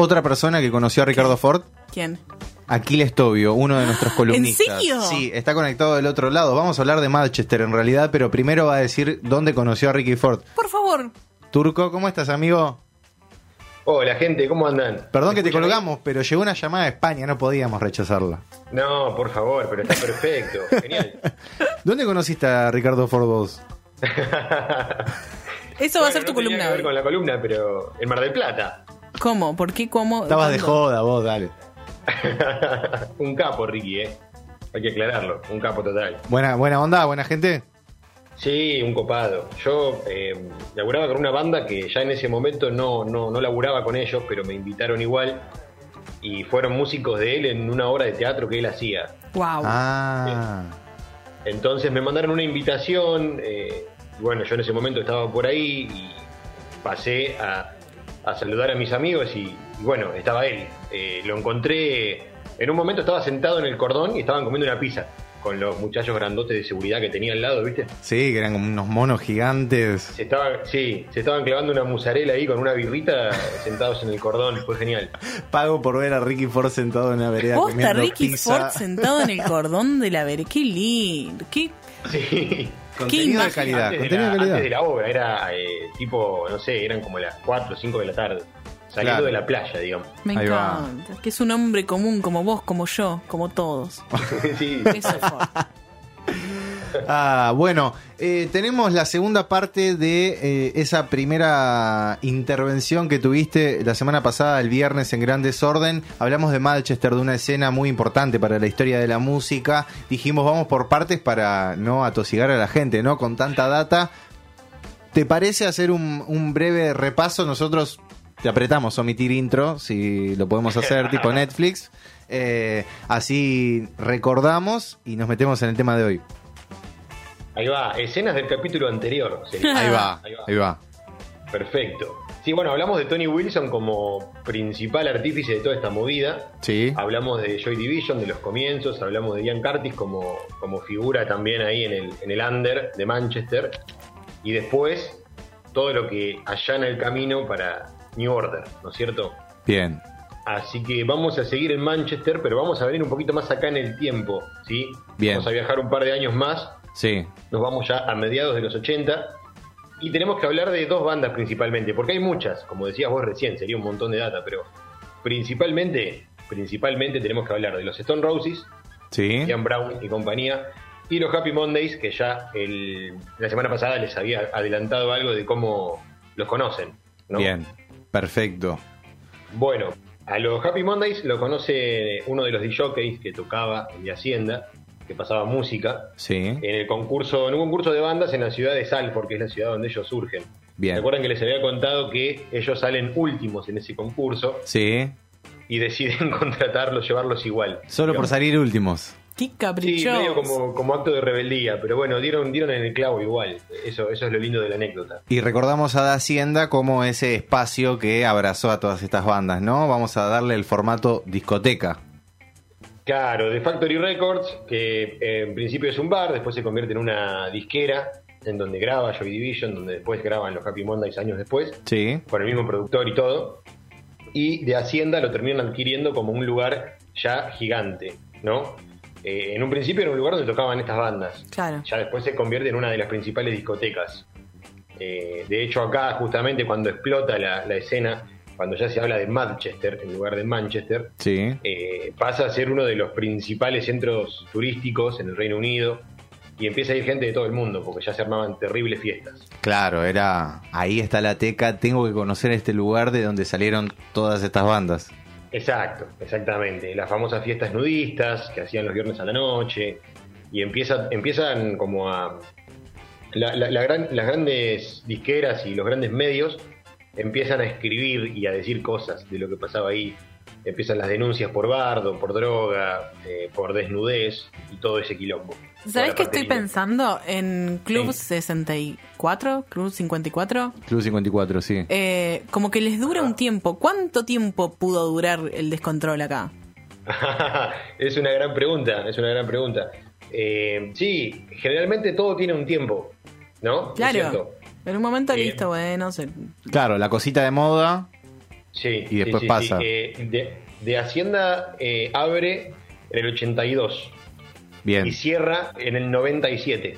otra persona que conoció a Ricardo Ford? ¿Quién? Aquiles Tobio, uno de nuestros columnistas. ¿En serio? Sí, está conectado del otro lado. Vamos a hablar de Manchester en realidad, pero primero va a decir dónde conoció a Ricky Ford. Por favor. Turco, ¿cómo estás, amigo? Hola, gente, ¿cómo andan? Perdón que te colgamos, pero llegó una llamada de España, no podíamos rechazarla. No, por favor, pero está perfecto. Genial. ¿Dónde conociste a Ricardo Ford vos? Eso va a ser tu no tenía columna. que ver con la columna, pero en Mar del Plata. ¿Cómo? ¿Por qué? ¿Cómo? Estabas de joda vos, dale. un capo, Ricky, ¿eh? Hay que aclararlo, un capo total. Buena, buena onda, buena gente. Sí, un copado. Yo eh, laburaba con una banda que ya en ese momento no, no, no laburaba con ellos, pero me invitaron igual. Y fueron músicos de él en una obra de teatro que él hacía. Wow. Ah. Entonces me mandaron una invitación. eh, y bueno, yo en ese momento estaba por ahí y pasé a, a saludar a mis amigos y, y bueno, estaba él. Eh, lo encontré. En un momento estaba sentado en el cordón y estaban comiendo una pizza con los muchachos grandotes de seguridad que tenía al lado, ¿viste? Sí, que eran como unos monos gigantes. Se estaban, sí, se estaban clavando una musarela ahí con una birrita sentados en el cordón, fue genial. Pago por ver a Ricky Ford sentado en una vereda Posta comiendo Ricky pizza. Ford sentado en el cordón de la vereda. Qué lindo. Qué... Sí. Contenido de calidad, Antes de, contenido la, de calidad. antes de la obra, era eh, tipo, no sé, eran como las 4 o 5 de la tarde, saliendo Claro. de la playa, digamos. Me Ahí va. encanta. Que es un hombre común como vos, como yo, como todos. sí. Eso es Ford. Ah, bueno, eh, tenemos la segunda parte de eh, esa primera intervención que tuviste la semana pasada, el viernes en Gran Desorden. Hablamos de Manchester, de una escena muy importante para la historia de la música. Dijimos, vamos por partes para no atosigar a la gente, ¿no? Con tanta data. ¿Te parece hacer un, un breve repaso? Nosotros te apretamos omitir intro, si lo podemos hacer, tipo Netflix. Eh, así recordamos y nos metemos en el tema de hoy. Ahí va, escenas del capítulo anterior. sería. Ahí va, Ahí va. ahí va. Perfecto. Sí, bueno, hablamos de Tony Wilson como principal artífice de toda esta movida. Sí. Hablamos de Joy Division, de los comienzos, hablamos de Ian Curtis como, como figura también ahí en el, en el under de Manchester. Y después todo lo que allana el camino para New Order, ¿no es cierto? Bien. Así que vamos a seguir en Manchester, pero vamos a venir un poquito más acá en el tiempo, ¿sí? Bien. Vamos a viajar un par de años más, Sí. nos vamos ya a mediados de los 80 y tenemos que hablar de dos bandas principalmente, porque hay muchas, como decías vos recién, sería un montón de data, pero principalmente, principalmente tenemos que hablar de los Stone Roses, Sí. Ian Brown y compañía, y los Happy Mondays, que ya el- la semana pasada les había adelantado algo de cómo los conocen. ¿no? Bien. Perfecto. Bueno, a los Happy Mondays lo conoce uno de los DJs que tocaba en de Hacienda, que pasaba música, Sí. en el concurso, en un concurso de bandas en la ciudad de Salford, que es la ciudad donde ellos surgen. Bien. Recuerdan que les había contado que ellos salen últimos en ese concurso Sí. y deciden contratarlos, llevarlos igual. Solo por salir últimos. Qué Sí, caprichoso. medio como, como acto de rebeldía, pero bueno, dieron, dieron en el clavo igual. Eso, eso es lo lindo de la anécdota. Y recordamos a Da Hacienda como ese espacio que abrazó a todas estas bandas, ¿no? Vamos a darle el formato discoteca. Claro, The Factory Records, que eh, en principio es un bar, después se convierte en una disquera, en donde graba Joy Division, donde después graban los Happy Mondays años después, Sí. con el mismo productor y todo. Y de Hacienda lo terminan adquiriendo como un lugar ya gigante, ¿no? Eh, en un principio era un lugar donde tocaban estas bandas. Claro. Ya después se convierte en una de las principales discotecas. Eh, de hecho, acá, justamente cuando explota la, la escena, cuando ya se habla de Manchester en lugar de Manchester, Sí. eh, pasa a ser uno de los principales centros turísticos en el Reino Unido y empieza a ir gente de todo el mundo porque ya se armaban terribles fiestas. Claro, era. Ahí está la teca. Tengo que conocer este lugar de donde salieron todas estas bandas. Exacto, exactamente. Las famosas fiestas nudistas que hacían los viernes a la noche y empieza, empiezan como a... la- la- la gran- las grandes disqueras y los grandes medios empiezan a escribir y a decir cosas de lo que pasaba ahí. Empiezan las denuncias por bardo, por droga, eh, por desnudez y todo ese quilombo. ¿Sabes qué estoy pensando? En Club Sí. 64, Club 54, Club 54, sí. eh, como que les dura un tiempo. ¿Cuánto tiempo pudo durar el descontrol acá? es una gran pregunta, es una gran pregunta. Eh, sí, generalmente todo tiene un tiempo, ¿no? ¿Es Claro. En un momento, Eh, listo, bueno, se- Claro, la cosita de moda. Sí. Y después sí, sí, pasa. sí. Eh, de, de Hacienda eh, abre en el 82 Bien. y cierra en el 97.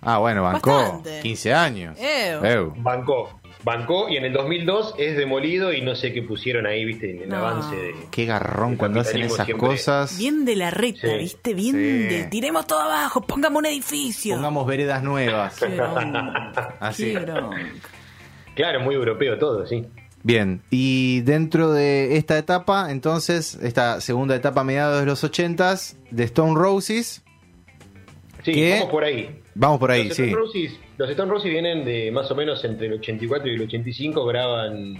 Ah, bueno, bancó Bastante. 15 años. Ew. Ew. Bancó. Bancó y en el 2002 es demolido y no sé qué pusieron ahí, viste, en el No. avance de... Qué garrón cuando hacen esas siempre- cosas. Bien de la reta, Sí. ¿viste? Bien Sí. de. Tiremos todo abajo, pongamos un edificio. Pongamos veredas nuevas. Qué. Así. Qué. Claro, muy europeo todo, sí. Bien, y dentro de esta etapa, entonces, esta segunda etapa a mediados de los 80s, de Stone Roses, Sí, vamos por ahí. vamos por ahí, los, sí. Stone Roses, los Stone Roses vienen de más o menos entre el 84 y el 85, graban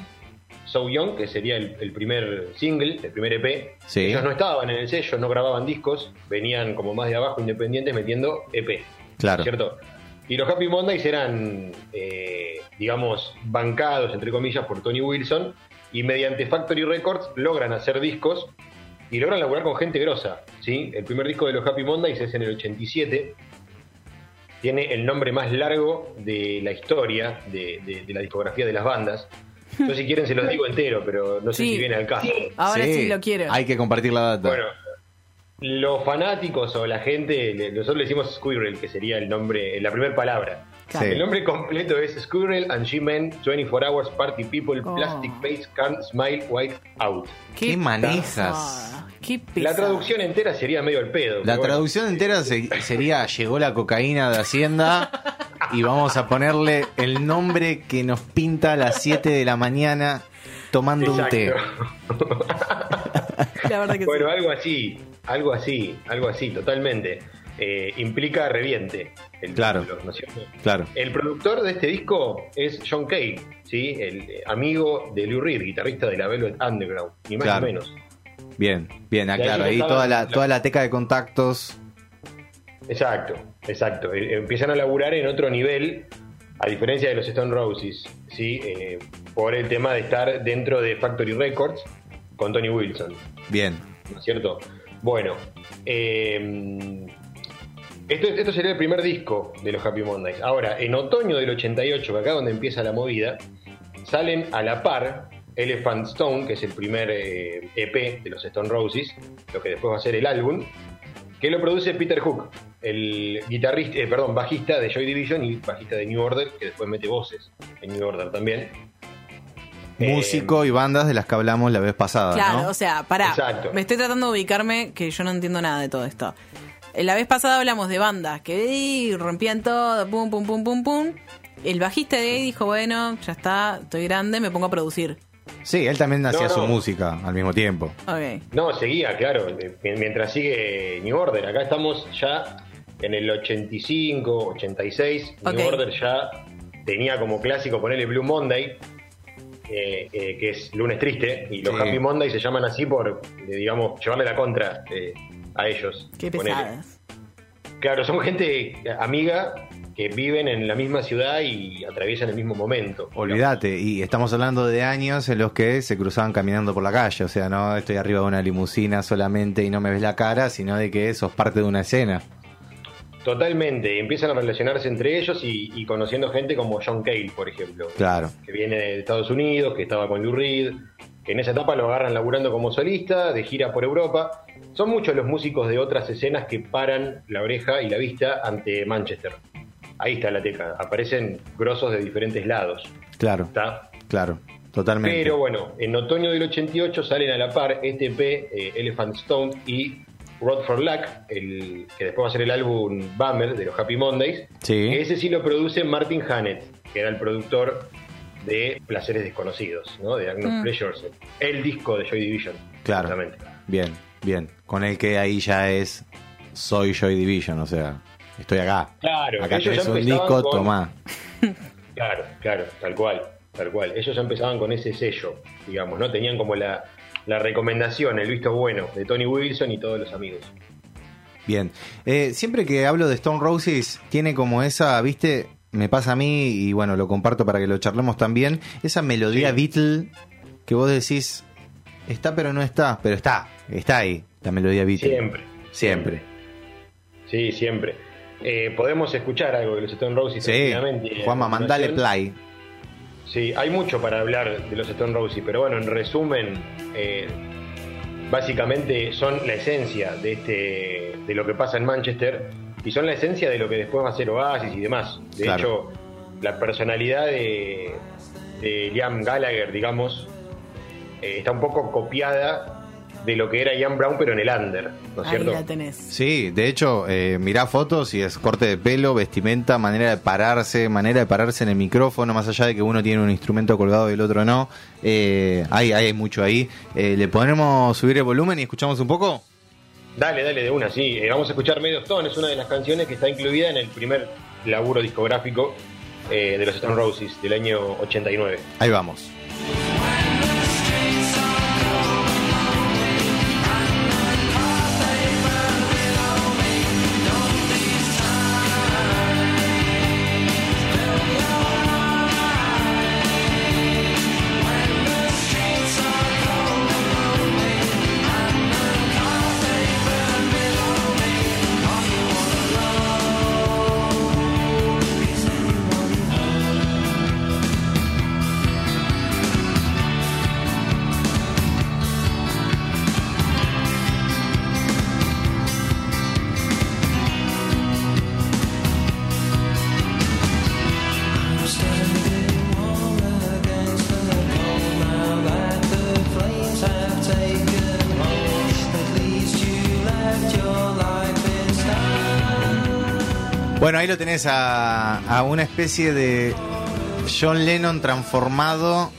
So Young, que sería el, el primer single, el primer EP. Sí. Ellos no estaban en el sello, no grababan discos, venían como más de abajo, independientes, metiendo EP. Claro. ¿Cierto? Y los Happy Mondays eran, eh, digamos, bancados, entre comillas, por Tony Wilson, y mediante Factory Records logran hacer discos y logran laburar con gente grosa. ¿sí? El primer disco de los Happy Mondays es en el 87. Tiene el nombre más largo de la historia de, de- de la discografía de las bandas. No sé si quieren se los digo entero, pero no sé Sí. si viene al caso. Ahora sí, lo quiero. Hay que compartir la data. Bueno, los fanáticos o la gente, nosotros le decimos Squirrel, que sería el nombre, la primera palabra. Claro. Sí. El nombre completo es Squirrel and She-Men 24 Hours Party People Oh. Plastic Face Can't Smile White Out. ¿Qué manejas? Qué La traducción entera sería medio al pedo. La bueno. traducción entera se- sería llegó la cocaína de Hacienda y vamos a ponerle el nombre que nos pinta a las 7 de la mañana tomando un té. Exacto. La verdad que Bueno, sí. algo así, algo así, algo así, totalmente. Eh, implica reviente. El Claro. título, ¿no es cierto? Claro. El productor de este disco es John Cale, ¿sí? el eh, amigo de Lou Reed, guitarrista de la Velvet Underground, ni más Claro. ni menos. Bien, bien, ahí aclaro. Ahí toda la, la- toda la teca de contactos. Exacto, exacto. Eh, Empiezan a laburar en otro nivel, a diferencia de los Stone Roses, ¿sí? Eh, por el tema de estar dentro de Factory Records con Tony Wilson. Bien. ¿no es cierto? Bueno, eh, esto, esto sería el primer disco de los Happy Mondays. Ahora, en otoño del 88, que acá donde empieza la movida, salen a la par Elephant Stone, que es el primer eh, EP de los Stone Roses, lo que después va a ser el álbum, que lo produce Peter Hook, el guitarrista, eh, perdón, bajista de Joy Division y bajista de New Order, que después mete voces en New Order también. Eh, Músico y bandas de las que hablamos la vez pasada. Claro, ¿no? o sea, pará. Exacto. Me estoy tratando de ubicarme que yo no entiendo nada de todo esto. La vez pasada hablamos de bandas que ey, rompían todo, pum, pum, pum, pum, pum. El bajista de ahí dijo, bueno, ya está, estoy grande, me pongo a producir. Sí, él también hacía no. su música al mismo tiempo. No, seguía, claro, mientras sigue New Order. Acá estamos ya en el 85, 86. Ok. New Order ya tenía como clásico ponerle Blue Monday, eh, eh, que es lunes triste, y los Sí. Happy Monday se llaman así por, eh, digamos, llevarle la contra eh, a ellos. Qué pesadas. Claro, son gente amiga que viven en la misma ciudad y atraviesan el mismo momento. Olvídate, y estamos hablando de años en los que se cruzaban caminando por la calle, o sea, no estoy arriba de una limusina solamente y no me ves la cara, sino de que sos parte de una escena. Totalmente, empiezan a relacionarse entre ellos y, y conociendo gente como John Cale, por ejemplo. Claro, que viene de Estados Unidos, que estaba con Lou Reed, en esa etapa lo agarran laburando como solista, de gira por Europa. Son muchos los músicos de otras escenas que paran la oreja y la vista ante Manchester. Ahí está la teca, aparecen grosos de diferentes lados. claro, ¿está? claro, totalmente. Pero bueno, en otoño del 88 salen a la par EP, eh, Elephant Stone y Road for Luck, el, que después va a ser el álbum Bummer de los Happy Mondays. Sí. Que ese sí lo produce Martin Hannett, que era el productor de Placeres Desconocidos, ¿no? De Agnos Mm. Pleasures, el disco de Joy Division. Claro. justamente. Bien, bien. Con el que ahí ya es soy Joy Division, o sea, estoy acá. Claro, acá tenés un disco, con- tomá. Claro, claro, tal cual, tal cual. Ellos ya empezaban con ese sello, digamos, ¿no? Tenían como la, la recomendación, el visto bueno de Tony Wilson y todos los amigos. Bien. Eh, siempre que hablo de Stone Roses, tiene como esa, viste, me pasa a mí y bueno, lo comparto para que lo charlemos también, esa melodía Sí. Beatle que vos decís, está pero no está, pero está, está ahí, la melodía Beatle. Siempre. Siempre. Sí, siempre. Eh, podemos escuchar algo de los Stone Roses Sí, a Juanma, mandale play. Sí, hay mucho para hablar de los Stone Roses, pero bueno, en resumen, eh, básicamente son la esencia de este de lo que pasa en Manchester y son la esencia de lo que después va a ser Oasis y demás. De Claro. hecho, la personalidad de, de Liam Gallagher, digamos, eh, está un poco copiada de lo que era Ian Brown, pero en el under, ¿no es Ahí cierto? la tenés. Sí, de hecho, eh, mirá fotos y es corte de pelo, vestimenta, manera de pararse, manera de pararse en el micrófono, más allá de que uno tiene un instrumento colgado y el otro no. Eh, hay, hay mucho ahí. Eh, ¿Le podemos subir el volumen y escuchamos un poco? Dale, dale, de una, sí. Eh, vamos a escuchar Medio Stone, es una de las canciones que está incluida en el primer laburo discográfico eh, de los Stone Roses del año 89. Ahí vamos. Bueno, ahí lo tenés a, a una especie de John Lennon transformado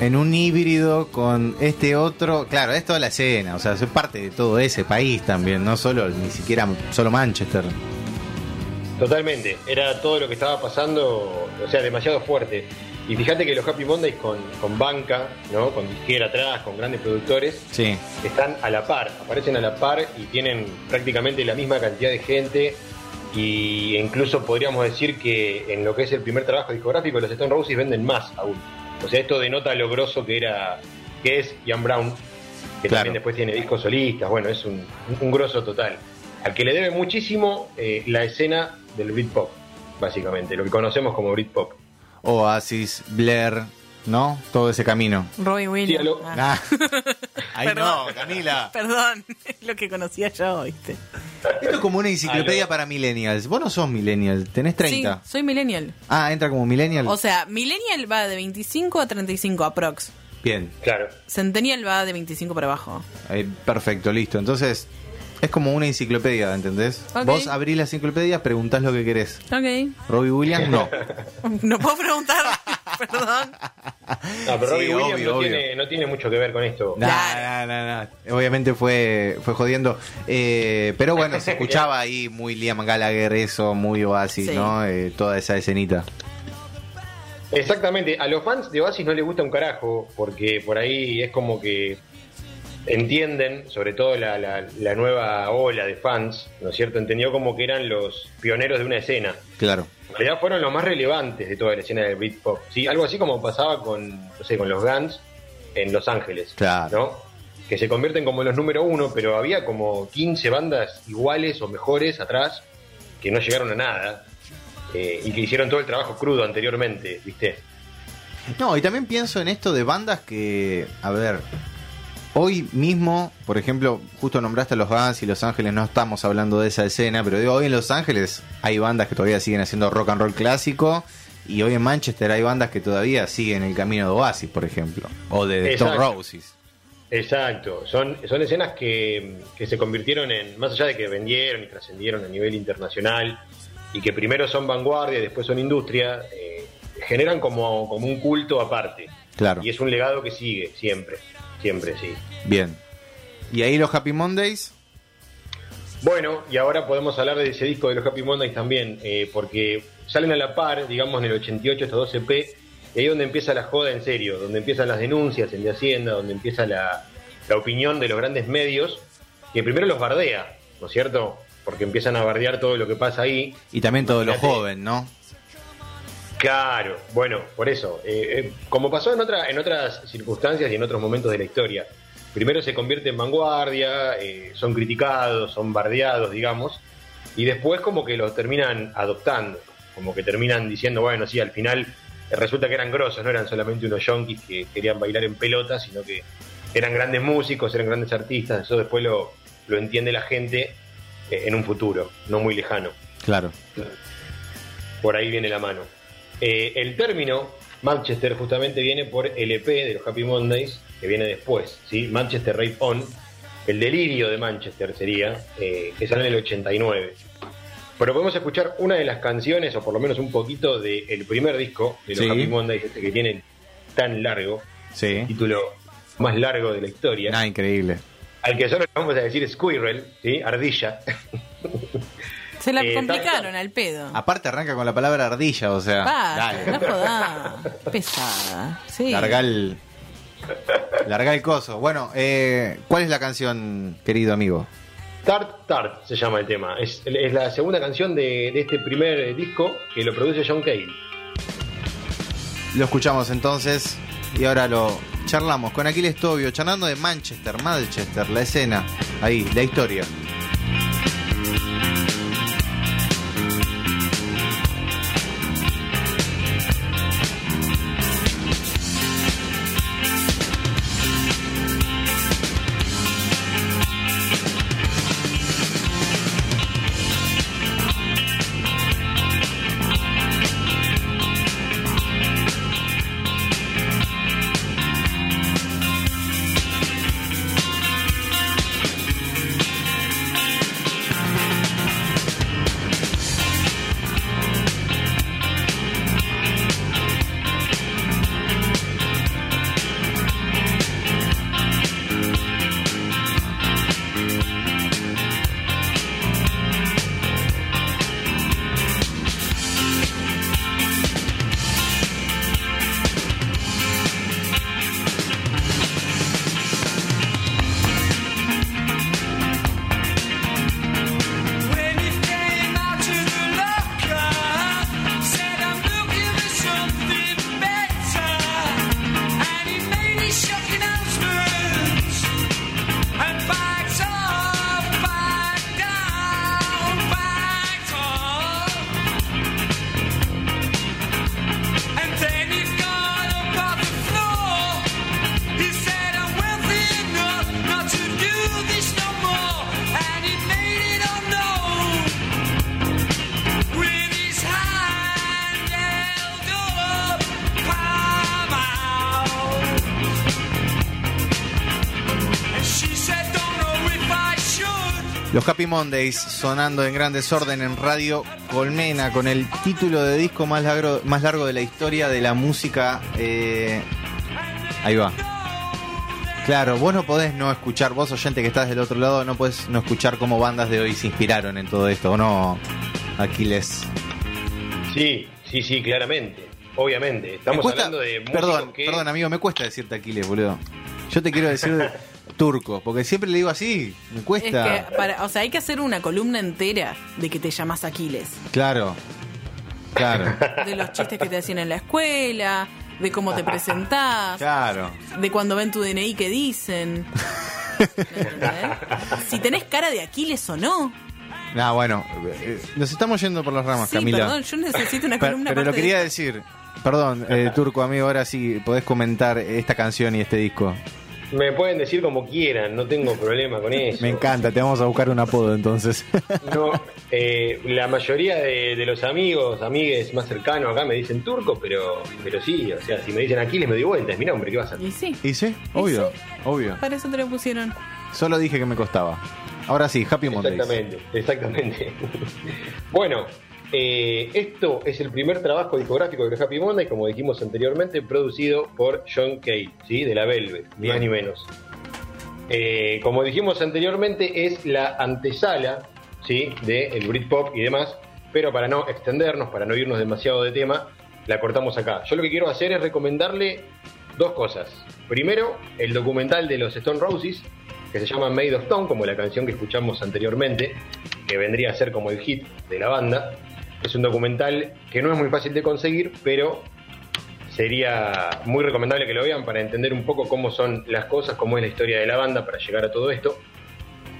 en un híbrido con este otro. Claro, es toda la escena, o sea, es parte de todo ese país también, no solo ni siquiera solo Manchester. Totalmente, era todo lo que estaba pasando, o sea, demasiado fuerte. Y fíjate que los Happy Mondays con, con banca, ¿no? con disquera atrás, con grandes productores, Sí, están a la par, aparecen a la par y tienen prácticamente la misma cantidad de gente. Y incluso podríamos decir que en lo que es el primer trabajo discográfico, los Stone Roses venden más aún. O sea, esto denota lo grosso que era, que es Ian Brown, que Claro. también después tiene discos solistas. Bueno, es un, un grosso total. Al que le debe muchísimo eh, la escena del Britpop, básicamente, lo que conocemos como Britpop. Oasis, Blair, ¿no? Todo ese camino. Robbie Williams. Sí. Ah. Ah. Ahí Perdón. no, Camila. Perdón, es lo que conocía yo, ¿viste? Esto es como una enciclopedia Aló. para millennials. Vos no sos millennial, tenés 30. Sí, soy millennial. Ah, entra como millennial. O sea, millennial va de 25 a 35 aprox. Bien, Claro. Centennial va de 25 para abajo. Eh, perfecto, listo. Entonces, es como una enciclopedia, ¿entendés? Ok. Vos abrís la enciclopedia, preguntás lo que querés. Ok. Robbie Williams, no. No puedo preguntar, perdón. No, pero Sí, Robbie Williams obvio, no, obvio. Tiene, no tiene mucho que ver con esto. Nah, nah, nah. Obviamente fue, fue jodiendo. Eh, pero bueno, se escuchaba ahí muy Liam Gallagher, eso, muy Oasis, Sí. ¿no? Eh, toda esa escenita. Exactamente, a los fans de Oasis no les gusta un carajo, porque por ahí es como que entienden, sobre todo la, la- la nueva ola de fans, ¿no es cierto? Entendió como que eran los pioneros de una escena. Claro. En realidad fueron los más relevantes de toda la escena del Britpop. ¿sí? Algo así como pasaba con, no sé, con los Guns en Los Ángeles. Claro. ¿no? Que se convierten como los número uno, pero había como 15 bandas iguales o mejores atrás que no llegaron a nada eh, y que hicieron todo el trabajo crudo anteriormente, ¿viste? No, y también pienso en esto de bandas que, a ver, hoy mismo, por ejemplo, justo nombraste a los Guns y Los Ángeles, no estamos hablando de esa escena, pero digo, hoy en Los Ángeles hay bandas que todavía siguen haciendo rock and roll clásico. Y hoy en Manchester hay bandas que todavía siguen el camino de Oasis, por ejemplo. O de Stone Exacto. Roses. Exacto, son, son escenas que, que se convirtieron en, más allá de que vendieron y trascendieron a nivel internacional, y que primero son vanguardia y después son industria, eh, generan como, como un culto aparte. Claro. Y es un legado que sigue, siempre, siempre, sí. Bien. Y ahí los Happy Mondays. Bueno, y ahora podemos hablar de ese disco de los Happy Mondays también, eh, porque salen a la par, digamos, en el 88 estos 12 P, y ahí es donde empieza la joda en serio, donde empiezan las denuncias en de Hacienda, donde empieza la, la opinión de los grandes medios, que primero los bardea, ¿no es cierto? Porque empiezan a bardear todo lo que pasa ahí. Y también todo lo Imagínate. joven, ¿no? Claro, bueno, por eso. eh, eh, como pasó en, otra, en otras circunstancias y en otros momentos de la historia. Primero se convierte en vanguardia, eh, son criticados, son bardeados, digamos, y después como que los terminan adoptando, como que terminan diciendo, bueno, sí, al final resulta que eran grosos, no eran solamente unos yonkis que querían bailar en pelota, sino que eran grandes músicos, eran grandes artistas, eso después lo, lo entiende la gente eh, en un futuro, no muy lejano. Claro. Por ahí viene la mano. Eh, el término Manchester justamente viene por el EP de los Happy Mondays, que viene después, ¿sí? Manchester Rave On, el delirio de Manchester sería, eh, que sale en el 89. Pero podemos escuchar una de las canciones, o por lo menos un poquito del primer disco de los Sí. Happy Mondays, este que tiene tan largo, Sí. título más largo de la historia, Ah, increíble. al que solo le vamos a decir Squirrel, ¿sí? Ardilla. Se la Eh, complicaron al pedo. Aparte arranca con la palabra ardilla, o sea, Basta, no dale. jodás. Pesada. Sí. Larga el, larga el coso. Bueno, eh, ¿cuál es la canción, querido amigo? Tart Tart se llama el tema. Es, es la segunda canción de, de este primer disco que lo produce John Cale. Lo escuchamos entonces y ahora lo charlamos con Aquiles Tobio, charlando de Manchester, Manchester, la escena, ahí, la historia. Los Happy Mondays sonando en gran desorden en Radio Colmena con el título de disco más largo, más largo de la historia de la música. eh, ahí va. Claro, vos no podés no escuchar, vos oyente que estás del otro lado, no podés no escuchar cómo bandas de hoy se inspiraron en todo esto, ¿o no, Aquiles? Sí, sí, sí, claramente. Obviamente. Me Estamos cuesta- hablando de perdón, que... perdón amigo, me cuesta decirte Aquiles, boludo. Yo te quiero decir turco, porque siempre le digo así, me Es cuesta. que, para, o sea, hay que hacer una columna entera de que te llamas Aquiles. Claro, claro, De los chistes que te hacían en la escuela, de cómo te presentás, claro. de cuando ven tu DNI que dicen. Si tenés cara de Aquiles o no. Ah, bueno, eh, nos estamos yendo por las ramas, Sí, Camila. perdón, yo necesito una Pero, columna pero lo aparte de quería decir. Perdón, eh, Turco, amigo, ahora sí podés comentar esta canción y este disco. Me pueden decir como quieran, no tengo problema con eso. Me encanta, te vamos a buscar un apodo entonces. No, eh, la mayoría de, de los amigos, amigues más cercanos acá me dicen turco, pero pero sí, o sea, si me dicen Aquiles me doy vuelta, es mi nombre, ¿qué vas a hacer? Y sí, ¿Y sí? Obvio, obvio. para eso te lo pusieron. Solo dije que me costaba. Ahora sí, Happy Mondays. Exactamente, exactamente. bueno, eh, esto es el primer trabajo discográfico de los Happy Monday, como dijimos anteriormente, producido por John Cale, ¿sí? de la Velvet, ni más ni menos. Eh, como dijimos anteriormente, es la antesala ¿sí? del Britpop y demás, pero para no extendernos, para no irnos demasiado de tema, la cortamos acá. Yo lo que quiero hacer es recomendarle dos cosas. Primero, el documental de los Stone Roses, que se llama Made of Stone, como la canción que escuchamos anteriormente, que vendría a ser como el hit de la banda. Es un documental que no es muy fácil de conseguir, pero sería muy recomendable que lo vean para entender un poco cómo son las cosas, cómo es la historia de la banda para llegar a todo esto.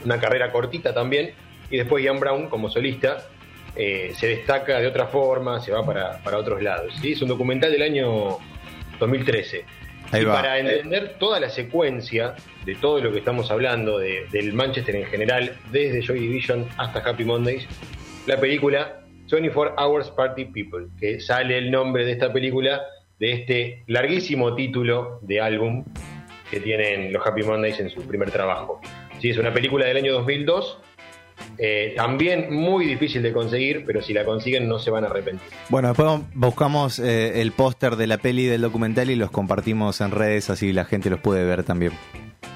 Una carrera cortita también. Y después Ian Brown como solista, eh, se destaca de otra forma, se va para, para otros lados. ¿sí? Es un documental del año 2013. Ahí y va. para entender toda la secuencia de todo lo que estamos hablando, de- del Manchester en general, desde Joy Division hasta Happy Mondays, la película 24 Hours Party People, que sale el nombre de esta película de este larguísimo título de álbum que tienen los Happy Mondays en su primer trabajo. Sí, es una película del año 2002, eh, también muy difícil de conseguir, pero si la consiguen no se van a arrepentir. Bueno, después buscamos eh, el póster de la peli del documental y los compartimos en redes, así la gente los puede ver también.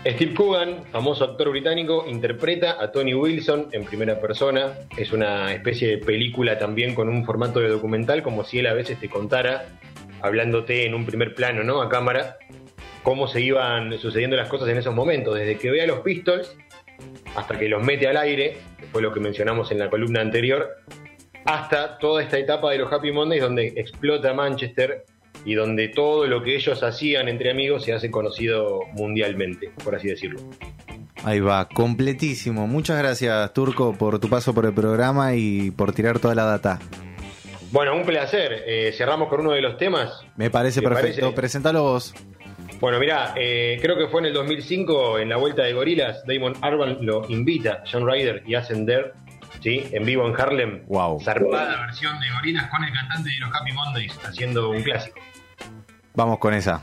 Steve Coogan, famoso actor británico, interpreta a Tony Wilson en primera persona. Es una especie de película también con un formato de documental, como si él a veces te contara, hablándote en un primer plano, ¿no? A cámara, cómo se iban sucediendo las cosas en esos momentos, desde que ve a los Pistols hasta que los mete al aire, que fue lo que mencionamos en la columna anterior, hasta toda esta etapa de los Happy Mondays donde explota Manchester y donde todo lo que ellos hacían entre amigos se hace conocido mundialmente, por así decirlo. Ahí va, completísimo. Muchas gracias, Turco, por tu paso por el programa y por tirar toda la data. Bueno, un placer. Eh, cerramos con uno de los temas. Me parece ¿Te perfecto. parece? Presentalo vos. Bueno, mirá, eh, creo que fue en el 2005, en la vuelta de Gorilas, Damon Arban lo invita, John Ryder y hacen There, ¿sí? En vivo en Harlem. Wow. Zarpada versión de Gorilas con el cantante de los Happy Mondays, haciendo un clásico. Vamos con esa.